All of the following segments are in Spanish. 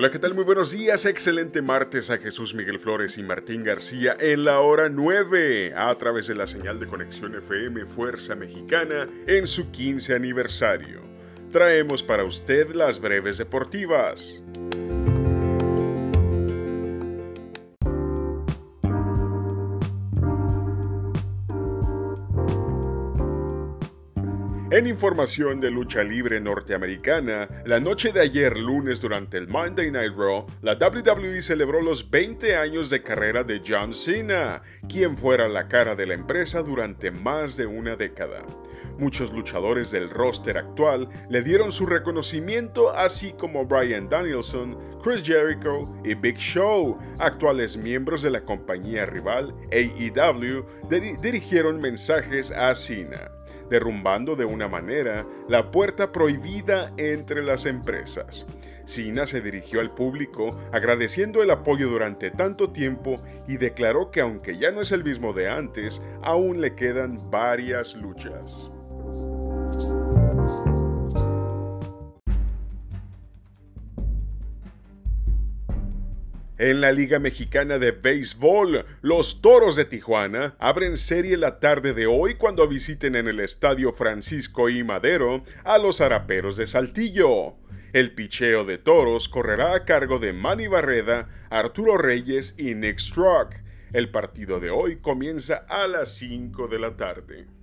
Hola, ¿qué tal? Muy buenos días. Excelente martes a Jesús Miguel Flores y Martín García en la hora 9 a través de la señal de conexión FM Fuerza Mexicana en su 15 aniversario. Traemos para usted las breves deportivas. En información de lucha libre norteamericana, la noche de ayer lunes durante el Monday Night Raw, la WWE celebró los 20 años de carrera de John Cena, quien fuera la cara de la empresa durante más de una década. Muchos luchadores del roster actual le dieron su reconocimiento, así como Brian Danielson, Chris Jericho y Big Show, actuales miembros de la compañía rival AEW, dirigieron mensajes a Cena derrumbando de una manera la puerta prohibida entre las empresas. Sina se dirigió al público agradeciendo el apoyo durante tanto tiempo y declaró que aunque ya no es el mismo de antes, aún le quedan varias luchas. En la Liga Mexicana de Béisbol, los Toros de Tijuana abren serie la tarde de hoy cuando visiten en el Estadio Francisco I. Madero a los Araperos de Saltillo. El picheo de Toros correrá a cargo de Manny Barreda, Arturo Reyes y Nick Strock. El partido de hoy comienza a las 5 de la tarde.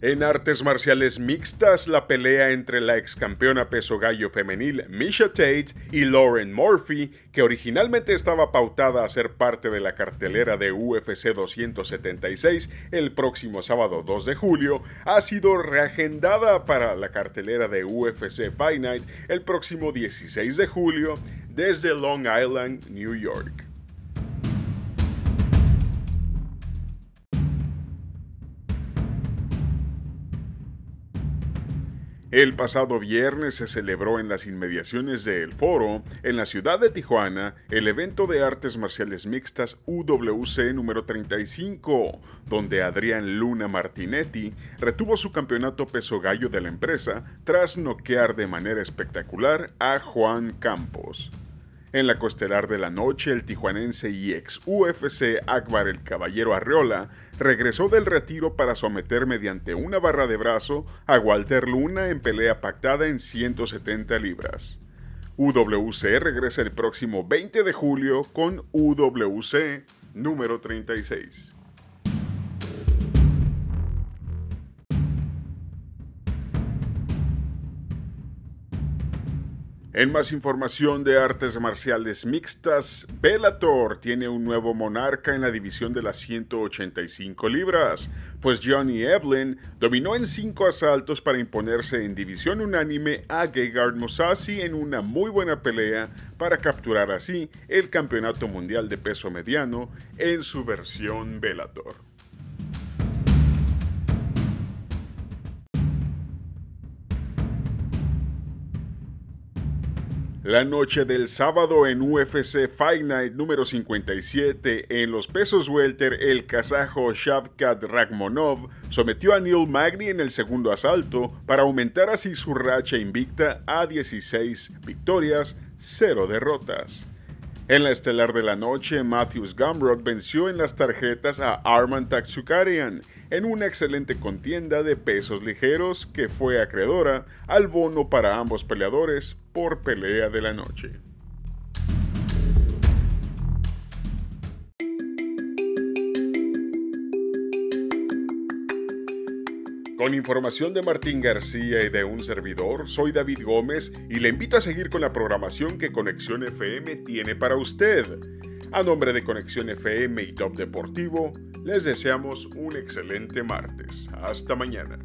En artes marciales mixtas, la pelea entre la ex campeona peso gallo femenil Misha Tate y Lauren Murphy, que originalmente estaba pautada a ser parte de la cartelera de UFC 276 el próximo sábado 2 de julio, ha sido reagendada para la cartelera de UFC Fight Night el próximo 16 de julio desde Long Island, New York. El pasado viernes se celebró en las inmediaciones de El Foro, en la ciudad de Tijuana, el evento de artes marciales mixtas UWC número 35, donde Adrián Luna Martinetti retuvo su campeonato peso gallo de la empresa tras noquear de manera espectacular a Juan Campos. En la costelar de la noche, el tijuanense y ex UFC Akbar el Caballero Arreola regresó del retiro para someter mediante una barra de brazo a Walter Luna en pelea pactada en 170 libras. UWC regresa el próximo 20 de julio con UWC número 36. En más información de artes marciales mixtas, Bellator tiene un nuevo monarca en la división de las 185 libras, pues Johnny Evelyn dominó en cinco asaltos para imponerse en división unánime a Gegard Mousasi en una muy buena pelea para capturar así el campeonato mundial de peso mediano en su versión Bellator. La noche del sábado en UFC Fight Night número 57 en los pesos welter, el kazajo Shavkat Ragmonov sometió a Neil Magny en el segundo asalto para aumentar así su racha invicta a 16 victorias, 0 derrotas. En la estelar de la noche, Matthews Gumrock venció en las tarjetas a Arman Taksukarian en una excelente contienda de pesos ligeros que fue acreedora al bono para ambos peleadores por pelea de la noche. Con información de Martín García y de un servidor, soy David Gómez y le invito a seguir con la programación que Conexión FM tiene para usted. A nombre de Conexión FM y Top Deportivo, les deseamos un excelente martes. Hasta mañana.